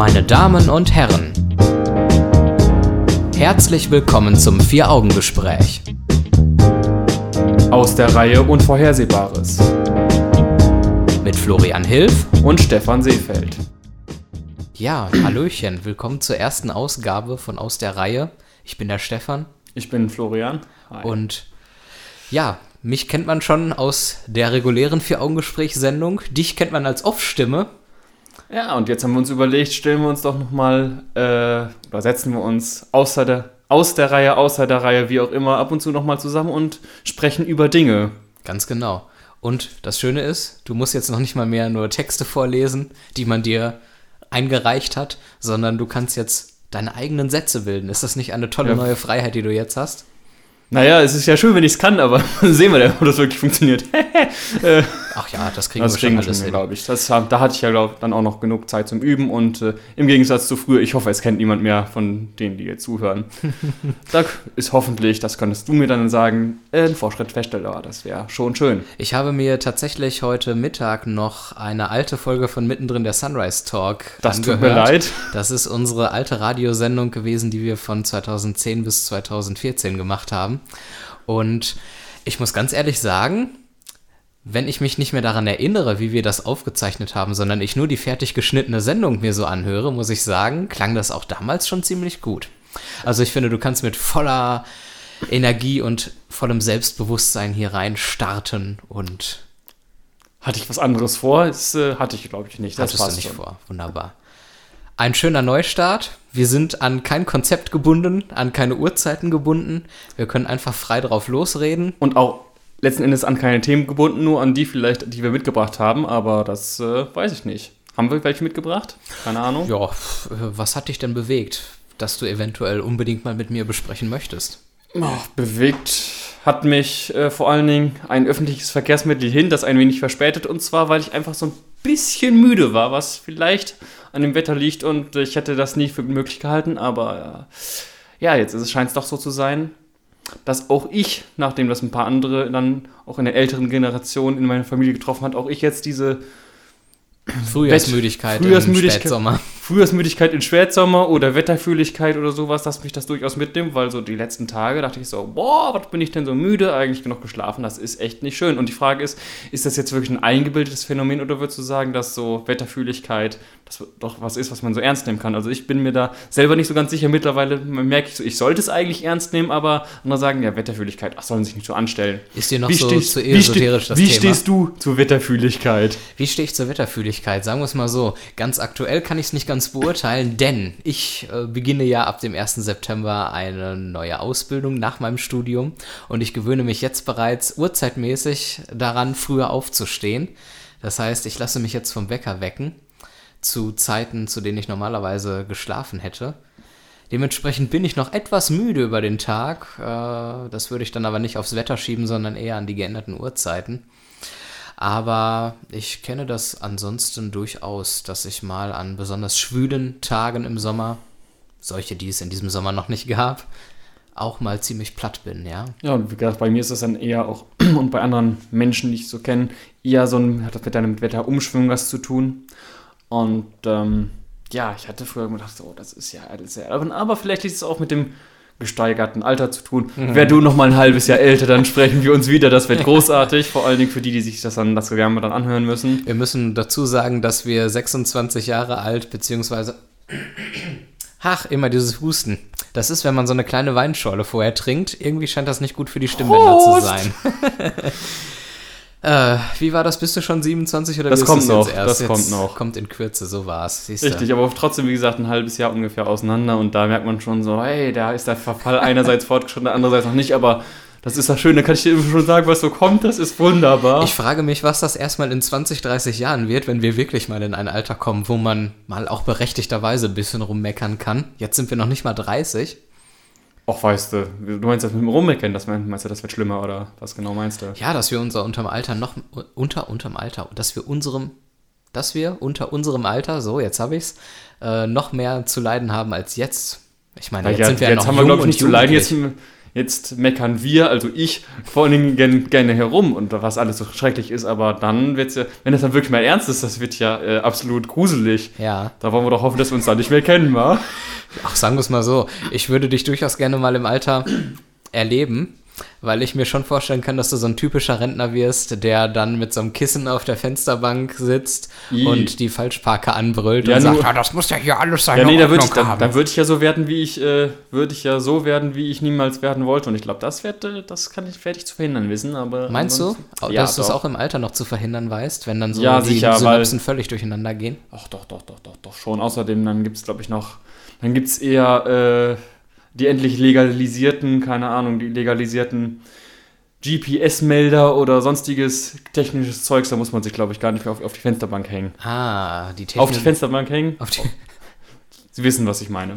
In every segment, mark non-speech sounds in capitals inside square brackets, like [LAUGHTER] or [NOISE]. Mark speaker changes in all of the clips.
Speaker 1: Meine Damen und Herren, herzlich willkommen zum Vier-Augen-Gespräch.
Speaker 2: Aus der Reihe Unvorhersehbares
Speaker 1: Mit Florian Hilf
Speaker 2: und Stefan Seefeld.
Speaker 1: Ja, Hallöchen, willkommen zur ersten Ausgabe von Aus der Reihe. Ich bin der Stefan
Speaker 2: Ich bin Florian. Hi.
Speaker 1: und ja, mich kennt man schon aus der regulären Vier-Augen-Gespräch-Sendung. Dich kennt man als Off-Stimme.
Speaker 2: Ja, und jetzt haben wir uns überlegt, stellen wir uns doch nochmal, äh, oder setzen wir uns außer der, aus der Reihe, außer der Reihe, wie auch immer, ab und zu nochmal zusammen und sprechen über Dinge.
Speaker 1: Ganz genau. Und das Schöne ist, du musst jetzt noch nicht mal mehr nur Texte vorlesen, die man dir eingereicht hat, sondern du kannst jetzt deine eigenen Sätze bilden. Ist das nicht eine tolle
Speaker 2: Ja.
Speaker 1: neue Freiheit, die du jetzt hast?
Speaker 2: Naja, es ist ja schön, wenn ich es kann, aber [LAUGHS] sehen wir ob das wirklich funktioniert. [LAUGHS]
Speaker 1: Ach ja, das kriegen
Speaker 2: das
Speaker 1: wir schon
Speaker 2: kriegen
Speaker 1: alles
Speaker 2: schon,
Speaker 1: hin.
Speaker 2: glaube ich. Das, da hatte ich ja, glaube dann auch noch genug Zeit zum Üben und äh, im Gegensatz zu früher, ich hoffe, es kennt niemand mehr von denen, die jetzt zuhören. [LAUGHS] da ist hoffentlich, das könntest du mir dann sagen, äh, ein Fortschritt feststellbar. Das wäre schon schön.
Speaker 1: Ich habe mir tatsächlich heute Mittag noch eine alte Folge von Mittendrin der Sunrise Talk
Speaker 2: Das tut
Speaker 1: angehört.
Speaker 2: mir leid.
Speaker 1: Das ist unsere alte Radiosendung gewesen, die wir von 2010 bis 2014 gemacht haben. Und ich muss ganz ehrlich sagen, wenn ich mich nicht mehr daran erinnere, wie wir das aufgezeichnet haben, sondern ich nur die fertig geschnittene Sendung mir so anhöre, muss ich sagen, klang das auch damals schon ziemlich gut. Also ich finde, du kannst mit voller Energie und vollem Selbstbewusstsein hier rein starten und
Speaker 2: Hatte ich was anderes vor? Das äh, hatte ich, glaube ich, nicht. Das
Speaker 1: hattest du nicht
Speaker 2: schon.
Speaker 1: vor. Wunderbar. Ein schöner Neustart. Wir sind an kein Konzept gebunden, an keine Uhrzeiten gebunden. Wir können einfach frei drauf losreden.
Speaker 2: Und auch letzten Endes an keine Themen gebunden, nur an die vielleicht, die wir mitgebracht haben, aber das äh, weiß ich nicht. Haben wir welche mitgebracht? Keine Ahnung.
Speaker 1: Ja, äh, was hat dich denn bewegt, dass du eventuell unbedingt mal mit mir besprechen möchtest?
Speaker 2: Oh, bewegt hat mich äh, vor allen Dingen ein öffentliches Verkehrsmittel hin, das ein wenig verspätet. Und zwar, weil ich einfach so ein bisschen müde war, was vielleicht an dem Wetter liegt. Und ich hätte das nie für möglich gehalten. Aber äh, ja, jetzt scheint es doch so zu sein, dass auch ich, nachdem das ein paar andere dann auch in der älteren Generation in meiner Familie getroffen hat, auch ich jetzt diese
Speaker 1: Frühjahrsmüdigkeit,
Speaker 2: Frühjahrsmüdigkeit-
Speaker 1: im Spätsommer.
Speaker 2: Frühjahrsmüdigkeit in Spätsommer oder Wetterfühligkeit oder sowas, dass mich das durchaus mitnimmt, weil so die letzten Tage dachte ich so, boah, was bin ich denn so müde, eigentlich genug geschlafen, das ist echt nicht schön. Und die Frage ist, ist das jetzt wirklich ein eingebildetes Phänomen oder würdest du sagen, dass so Wetterfühligkeit das doch was ist, was man so ernst nehmen kann? Also ich bin mir da selber nicht so ganz sicher, mittlerweile merke ich so, ich sollte es eigentlich ernst nehmen, aber andere sagen, ja, Wetterfühligkeit, ach, sollen sich nicht so anstellen.
Speaker 1: Ist dir noch
Speaker 2: Wie
Speaker 1: so
Speaker 2: stehst-
Speaker 1: zu
Speaker 2: wie ste-
Speaker 1: esoterisch das
Speaker 2: Wie
Speaker 1: Thema?
Speaker 2: stehst du zur Wetterfühligkeit?
Speaker 1: Wie stehe ich zur Wetterfühligkeit? Sagen wir es mal so. Ganz aktuell kann ich es nicht ganz beurteilen, denn ich äh, beginne ja ab dem 1. September eine neue Ausbildung nach meinem Studium und ich gewöhne mich jetzt bereits urzeitmäßig daran, früher aufzustehen. Das heißt, ich lasse mich jetzt vom Wecker wecken zu Zeiten, zu denen ich normalerweise geschlafen hätte. Dementsprechend bin ich noch etwas müde über den Tag. Äh, Das würde ich dann aber nicht aufs Wetter schieben, sondern eher an die geänderten Uhrzeiten. Aber ich kenne das ansonsten durchaus, dass ich mal an besonders schwülen Tagen im Sommer, solche, die es in diesem Sommer noch nicht gab, auch mal ziemlich platt bin, ja.
Speaker 2: Ja, und wie gesagt, bei mir ist das dann eher auch, [CLEARS THROAT] und bei anderen Menschen, die ich so kenne, eher so ein, hat das mit deinem Wetterumschwung was zu tun. Und ähm, ja, ich hatte früher gedacht, so, das ist ja alles sehr aber vielleicht ist es auch mit dem gesteigerten Alter zu tun. Wär du noch mal ein halbes Jahr älter, dann sprechen wir uns wieder. Das wird großartig, vor allen Dingen für die, die sich das dann das gerne dann anhören müssen.
Speaker 1: Wir müssen dazu sagen, dass wir 26 Jahre alt, beziehungsweise. [CLEARS THROAT] Ach, immer dieses Husten. Das ist, wenn man so eine kleine Weinschorle vorher trinkt. Irgendwie scheint das nicht gut für die Stimmbänder zu
Speaker 2: Prost!
Speaker 1: sein. [LAUGHS] äh, wie war das? Bist du schon 27 oder
Speaker 2: Das kommt noch,
Speaker 1: erst?
Speaker 2: das kommt
Speaker 1: Jetzt
Speaker 2: noch.
Speaker 1: Kommt in Kürze, so war's. Siehst du?
Speaker 2: Richtig, aber trotzdem, wie gesagt, ein halbes Jahr ungefähr auseinander und da merkt man schon so, hey, da ist der Verfall [LAUGHS] einerseits fortgeschritten, andererseits noch nicht, aber das ist das Schöne, da kann ich dir schon sagen, was so kommt, das ist wunderbar.
Speaker 1: Ich frage mich, was das erstmal in 20, 30 Jahren wird, wenn wir wirklich mal in ein Alter kommen, wo man mal auch berechtigterweise ein bisschen rummeckern kann. Jetzt sind wir noch nicht mal 30.
Speaker 2: Ach, weißt du, du meinst das mit dem Rummeckern, das mein- meinst du, das wird schlimmer oder was genau meinst du?
Speaker 1: Ja, dass wir unser unterm Alter noch unter unterm Alter, dass wir unserem, dass wir unter unserem Alter, so jetzt habe ich's, äh, noch mehr zu leiden haben als jetzt. Ich meine,
Speaker 2: Ja,
Speaker 1: jetzt sind wir ja noch
Speaker 2: haben wir,
Speaker 1: jung
Speaker 2: glaube ich,
Speaker 1: und
Speaker 2: nicht zu leiden. Jetzt. Jetzt meckern wir, also ich, vor allen Dingen gern, gerne herum und was alles so schrecklich ist, aber dann wird es ja, wenn das dann wirklich mal ernst ist, das wird ja äh, absolut gruselig.
Speaker 1: Ja.
Speaker 2: Da wollen wir doch hoffen, dass wir uns da nicht mehr kennen, wa?
Speaker 1: Ach, sagen wir es mal so. Ich würde dich durchaus gerne mal im Alter erleben, weil ich mir schon vorstellen kann, dass du so ein typischer Rentner wirst, der dann mit so einem Kissen auf der Fensterbank sitzt
Speaker 2: I.
Speaker 1: und die Falschparker anbrüllt
Speaker 2: Ja,
Speaker 1: und sagt, ja, das muss ja hier alles sein.
Speaker 2: Ja, nee, da würde ich, würd ich ja so werden, wie ich, äh, würde ich ja so werden, wie ich niemals werden wollte. Und ich glaube, das wird, äh, das kann ich, werde ich zu verhindern wissen, aber.
Speaker 1: Meinst du,
Speaker 2: ansonsten-
Speaker 1: dass du es auch im Alter noch zu verhindern weißt, wenn dann so
Speaker 2: Ja,
Speaker 1: die
Speaker 2: sicher,
Speaker 1: Synapsen völlig durcheinander gehen?
Speaker 2: Ach doch, doch, doch, doch, doch schon. Außerdem, dann gibt es, glaube ich, noch, dann gibt es eher äh, die endlich legalisierten, keine Ahnung, die legalisierten GPS-Melder oder sonstiges technisches Zeugs, da muss man sich, glaube ich, gar nicht mehr auf, auf die Fensterbank hängen.
Speaker 1: Ah, die Technik.
Speaker 2: Auf die Fensterbank hängen?
Speaker 1: auf die
Speaker 2: Sie wissen, was ich meine.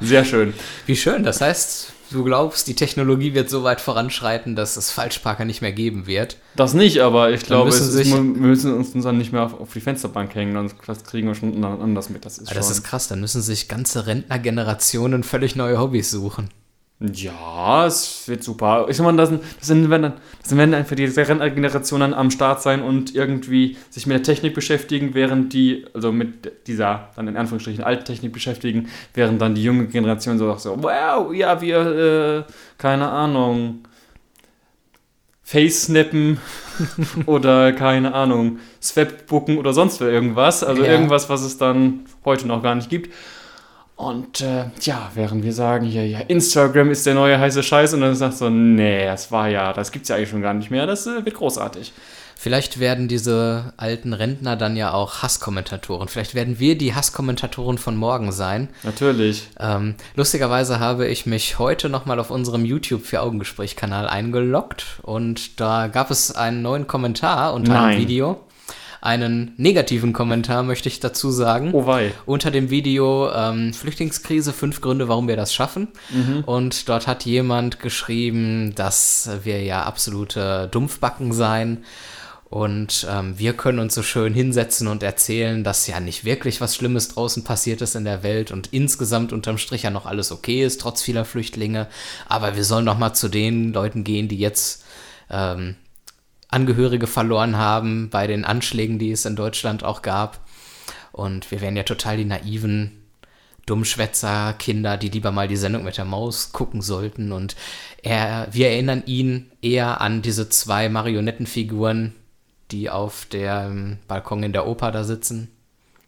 Speaker 2: Sehr schön.
Speaker 1: Wie schön, das heißt, du glaubst, die Technologie wird so weit voranschreiten, dass es Falschparker nicht mehr geben wird.
Speaker 2: Das nicht, aber ich glaube,
Speaker 1: müssen
Speaker 2: ist, wir müssen uns dann nicht mehr auf, auf die Fensterbank hängen, sonst kriegen wir schon anders mit. Das ist
Speaker 1: Aber das ist krass, dann müssen sich ganze Rentnergenerationen völlig neue Hobbys suchen.
Speaker 2: Ja, es wird super. Ich sag mal, das, sind- das, sind, wenn dann, das werden einfach die Rentnergenerationen am Start sein und irgendwie sich mit der Technik beschäftigen, während die, also mit dieser, dann in Anführungsstrichen, alten Technik beschäftigen, während dann die junge Generation so, so wow, ja, wir, äh, keine Ahnung, Face-Snappen [LAUGHS] oder, keine Ahnung, Swapbooken oder sonst irgendwas. Also
Speaker 1: Ja.
Speaker 2: irgendwas, was es dann heute noch gar nicht gibt. Und äh, ja, während wir sagen, hier, ja, Instagram ist der neue heiße Scheiß und dann sagt so, nee, das war ja, das gibt's ja eigentlich schon gar nicht mehr, das äh, wird großartig.
Speaker 1: Vielleicht werden diese alten Rentner dann ja auch Hasskommentatoren. Vielleicht werden wir die Hasskommentatoren von morgen sein.
Speaker 2: Natürlich.
Speaker 1: Ähm, lustigerweise habe ich mich heute nochmal auf unserem YouTube für Augengespräch-Kanal eingeloggt und da gab es einen neuen Kommentar unter
Speaker 2: Nein.
Speaker 1: einem Video. Einen negativen Kommentar möchte ich dazu sagen.
Speaker 2: Oh wei.
Speaker 1: Unter dem Video ähm, Flüchtlingskrise, fünf Gründe, warum wir das schaffen. Und dort hat jemand geschrieben, dass wir ja absolute Dumpfbacken seien. Und ähm, wir können uns so schön hinsetzen und erzählen, dass ja nicht wirklich was Schlimmes draußen passiert ist in der Welt und insgesamt unterm Strich ja noch alles okay ist, trotz vieler Flüchtlinge. Aber wir sollen doch mal zu den Leuten gehen, die jetzt ähm, Angehörige verloren haben bei den Anschlägen, die es in Deutschland auch gab. Und wir wären ja total die naiven Dummschwätzer, Kinder, die lieber mal die Sendung mit der Maus gucken sollten. Und er, wir erinnern ihn eher an diese zwei Marionettenfiguren, die auf dem Balkon in der Oper da sitzen.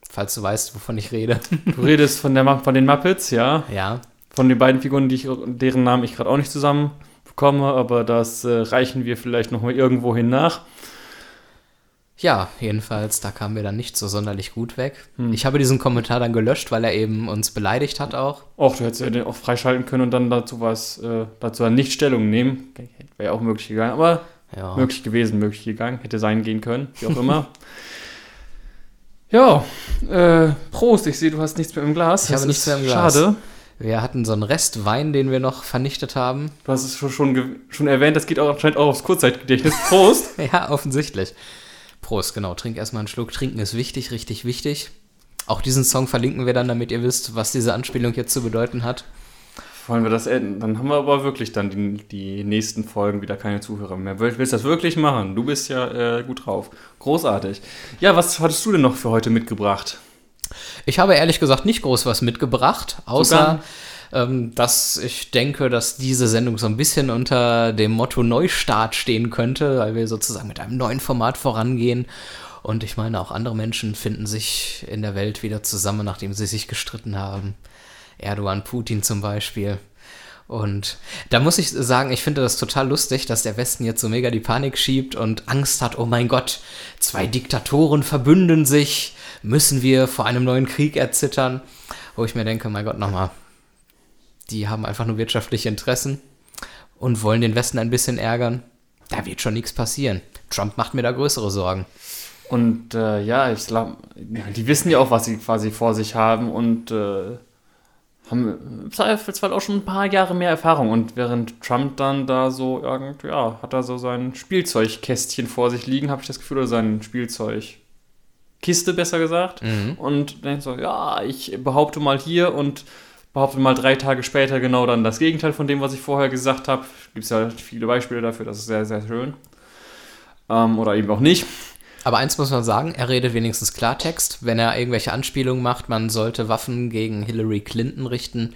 Speaker 1: Falls du weißt, wovon ich rede. [LAUGHS]
Speaker 2: Du redest von, der, von den Muppets, ja.
Speaker 1: ja.
Speaker 2: Von den beiden Figuren, die ich, deren Namen ich gerade auch nicht zusammen bekomme, aber das äh, reichen wir vielleicht nochmal irgendwo hin nach.
Speaker 1: Ja, jedenfalls, da kamen wir dann nicht so sonderlich gut weg. Ich habe diesen Kommentar dann gelöscht, weil er eben uns beleidigt hat auch.
Speaker 2: Och, du hättest ja den auch freischalten können und dann dazu was, äh, dazu dann nicht Stellung nehmen. Wäre ja auch möglich gegangen, aber
Speaker 1: Ja.
Speaker 2: möglich gewesen, möglich gegangen, hätte sein gehen können, wie auch immer. [LAUGHS] ja, äh, Prost, ich sehe, du hast nichts mehr im Glas.
Speaker 1: Ich habe
Speaker 2: Das
Speaker 1: nichts
Speaker 2: ist
Speaker 1: mehr im Glas.
Speaker 2: Schade.
Speaker 1: Wir hatten so einen Rest Wein, den wir noch vernichtet haben.
Speaker 2: Du hast es schon, schon, schon erwähnt, das geht auch anscheinend auch aufs Kurzzeitgedächtnis. Prost! [LAUGHS]
Speaker 1: Ja, offensichtlich. Prost, genau. Trink erstmal einen Schluck. Trinken ist wichtig, richtig wichtig. Auch diesen Song verlinken wir dann, damit ihr wisst, was diese Anspielung jetzt zu bedeuten hat.
Speaker 2: Wollen wir das enden? Dann haben wir aber wirklich dann die, die nächsten Folgen wieder keine Zuhörer mehr. Will- Willst du das wirklich machen? Du bist ja äh, gut drauf. Großartig. Ja, was hattest du denn noch für heute mitgebracht?
Speaker 1: Ich habe ehrlich gesagt nicht groß was mitgebracht, außer ähm, dass ich denke, dass diese Sendung so ein bisschen unter dem Motto Neustart stehen könnte, weil wir sozusagen mit einem neuen Format vorangehen. Und ich meine, auch andere Menschen finden sich in der Welt wieder zusammen, nachdem sie sich gestritten haben. Erdogan, Putin zum Beispiel. Und da muss ich sagen, ich finde das total lustig, dass der Westen jetzt so mega die Panik schiebt und Angst hat, oh mein Gott, zwei Diktatoren verbünden sich, müssen wir vor einem neuen Krieg erzittern. Wo ich mir denke, mein Gott, nochmal, die haben einfach nur wirtschaftliche Interessen und wollen den Westen ein bisschen ärgern. Da wird schon nichts passieren. Trump macht mir da größere Sorgen.
Speaker 2: Und äh, ja, ich glaube, die wissen ja auch, was sie quasi vor sich haben und äh, haben im Zweifelsfall auch schon ein paar Jahre mehr Erfahrung. Und während Trump dann da so irgend, ja, hat er so sein Spielzeugkästchen vor sich liegen, habe ich das Gefühl, oder sein Spielzeugkiste besser gesagt. Und denkt so, ja, ich behaupte mal hier und behauptet mal drei Tage später genau dann das Gegenteil von dem, was ich vorher gesagt habe. Gibt es ja viele Beispiele dafür, das ist sehr, sehr schön. Ähm, oder eben auch nicht.
Speaker 1: Aber eins muss man sagen, er redet wenigstens Klartext. Wenn er irgendwelche Anspielungen macht, man sollte Waffen gegen Hillary Clinton richten,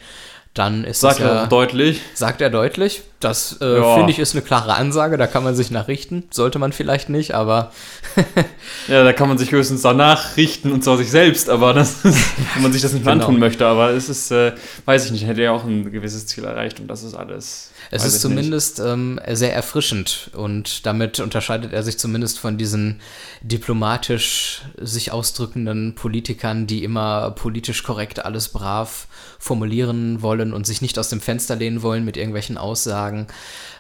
Speaker 1: dann ist
Speaker 2: Sagt
Speaker 1: das
Speaker 2: er
Speaker 1: ja,
Speaker 2: auch deutlich.
Speaker 1: sagt er deutlich. Das äh,
Speaker 2: Ja.
Speaker 1: finde ich ist eine klare Ansage, da kann man sich nachrichten. Sollte man vielleicht nicht, aber [LAUGHS]
Speaker 2: Ja, da kann man sich höchstens danach richten und zwar sich selbst, aber das ist, [LAUGHS] wenn man sich das nicht
Speaker 1: Genau.
Speaker 2: antun möchte. Aber es ist, äh, weiß ich nicht, hätte ja auch ein gewisses Ziel erreicht und das ist alles.
Speaker 1: Es ist zumindest ähm, sehr erfrischend und damit unterscheidet er sich zumindest von diesen diplomatisch sich ausdrückenden Politikern, die immer politisch korrekt alles brav formulieren wollen und sich nicht aus dem Fenster lehnen wollen mit irgendwelchen Aussagen.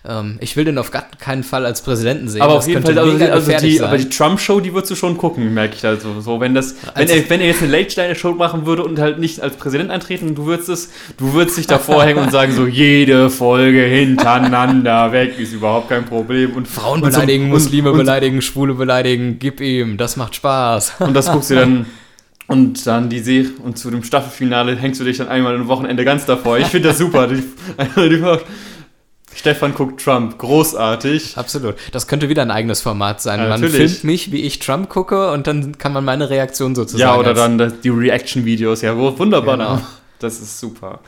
Speaker 1: Ähm, ich will den auf gar keinen Fall als Präsidenten sehen.
Speaker 2: Aber
Speaker 1: Das
Speaker 2: auf jeden Fall, also, also die,
Speaker 1: sein.
Speaker 2: aber die Trump-Show, die würdest du schon gucken, merke ich also. So, wenn das, wenn
Speaker 1: Also-
Speaker 2: er, wenn er jetzt eine Late-Night-Show machen würde und halt nicht als Präsident antreten, du würdest es, du würdest dich davor hängen und sagen, so [LAUGHS] jede Folge hintereinander weg ist überhaupt kein Problem. Und
Speaker 1: Frauen
Speaker 2: und so-
Speaker 1: beleidigen,
Speaker 2: und-
Speaker 1: Muslime
Speaker 2: und,
Speaker 1: beleidigen, Schwule beleidigen, gib ihm, das macht Spaß.
Speaker 2: Und das guckst du dann. [LAUGHS] Und dann die Serie und zu dem Staffelfinale hängst du dich dann einmal ein Wochenende ganz davor. Ich finde das super. [LAUGHS] Die, die, Stefan guckt Trump, großartig.
Speaker 1: Absolut. Das könnte wieder ein eigenes Format sein.
Speaker 2: Ja,
Speaker 1: man
Speaker 2: natürlich.
Speaker 1: filmt mich, wie ich Trump gucke und dann kann man meine Reaktion sozusagen.
Speaker 2: Ja, oder dann die Reaction-Videos. Ja, wunderbar.
Speaker 1: Genau.
Speaker 2: Das ist super.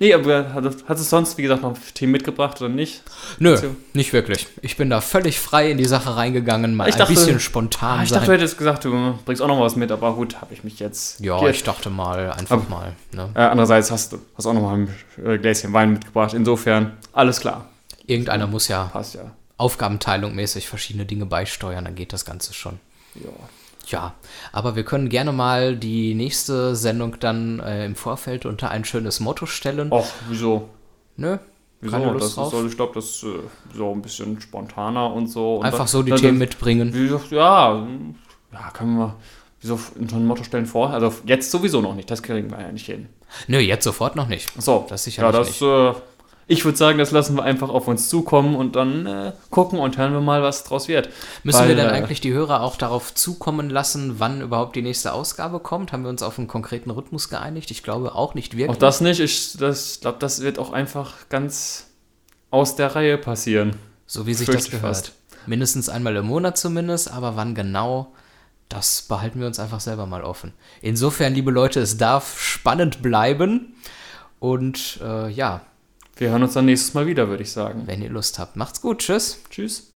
Speaker 2: Nee, aber hat, hat es sonst, wie gesagt, noch Themen mitgebracht oder nicht?
Speaker 1: Nö, nicht wirklich. Ich bin da völlig frei in die Sache reingegangen, mal
Speaker 2: Ich
Speaker 1: ein
Speaker 2: dachte-
Speaker 1: bisschen spontan
Speaker 2: Ah, ich
Speaker 1: sein.
Speaker 2: dachte, du hättest gesagt, du bringst auch noch was mit, aber gut, habe ich mich jetzt.
Speaker 1: ja,
Speaker 2: geirrt.
Speaker 1: ich dachte mal, einfach
Speaker 2: Aber-
Speaker 1: mal. Ne?
Speaker 2: Äh, andererseits hast du hast auch noch mal ein äh, Gläschen Wein mitgebracht. Insofern, alles klar.
Speaker 1: Irgendeiner muss ja
Speaker 2: Passt ja.
Speaker 1: Aufgabenteilung mäßig verschiedene Dinge beisteuern, dann geht das Ganze schon.
Speaker 2: Ja.
Speaker 1: Ja, aber wir können gerne mal die nächste Sendung dann äh, im Vorfeld unter ein schönes Motto stellen.
Speaker 2: Och, wieso?
Speaker 1: Nö,
Speaker 2: Wieso?
Speaker 1: keine Lust
Speaker 2: das ist,
Speaker 1: drauf.
Speaker 2: so, ich glaube, das ist äh, so ein bisschen spontaner und so. Und
Speaker 1: Einfach
Speaker 2: dann-
Speaker 1: so die
Speaker 2: dann-
Speaker 1: Themen mitbringen.
Speaker 2: Wie gesagt, ja, ja, können wir. Wieso unter ein Motto stellen vor? Also jetzt sowieso noch nicht, das kriegen wir ja nicht hin.
Speaker 1: Nö, jetzt sofort noch nicht.
Speaker 2: So,
Speaker 1: Das sicherlich
Speaker 2: ja, das, äh, ich würde sagen, das lassen wir einfach auf uns zukommen und dann äh, gucken und hören wir mal, was draus wird.
Speaker 1: Müssen
Speaker 2: Weil,
Speaker 1: wir dann
Speaker 2: äh,
Speaker 1: eigentlich die Hörer auch darauf zukommen lassen, wann überhaupt die nächste Ausgabe kommt? Haben wir uns auf einen konkreten Rhythmus geeinigt? Ich glaube auch nicht wirklich.
Speaker 2: Auch das nicht. Ich glaube, das wird auch einfach ganz aus der Reihe passieren.
Speaker 1: so wie sich das gehört.
Speaker 2: fast.
Speaker 1: Mindestens einmal im Monat zumindest, aber wann genau, das behalten wir uns einfach selber mal offen. Insofern, liebe Leute, es darf spannend bleiben. Und äh, ja,
Speaker 2: Wir hören uns dann nächstes Mal wieder, würde ich sagen.
Speaker 1: wenn ihr Lust habt, macht's gut. Tschüss.
Speaker 2: Tschüss.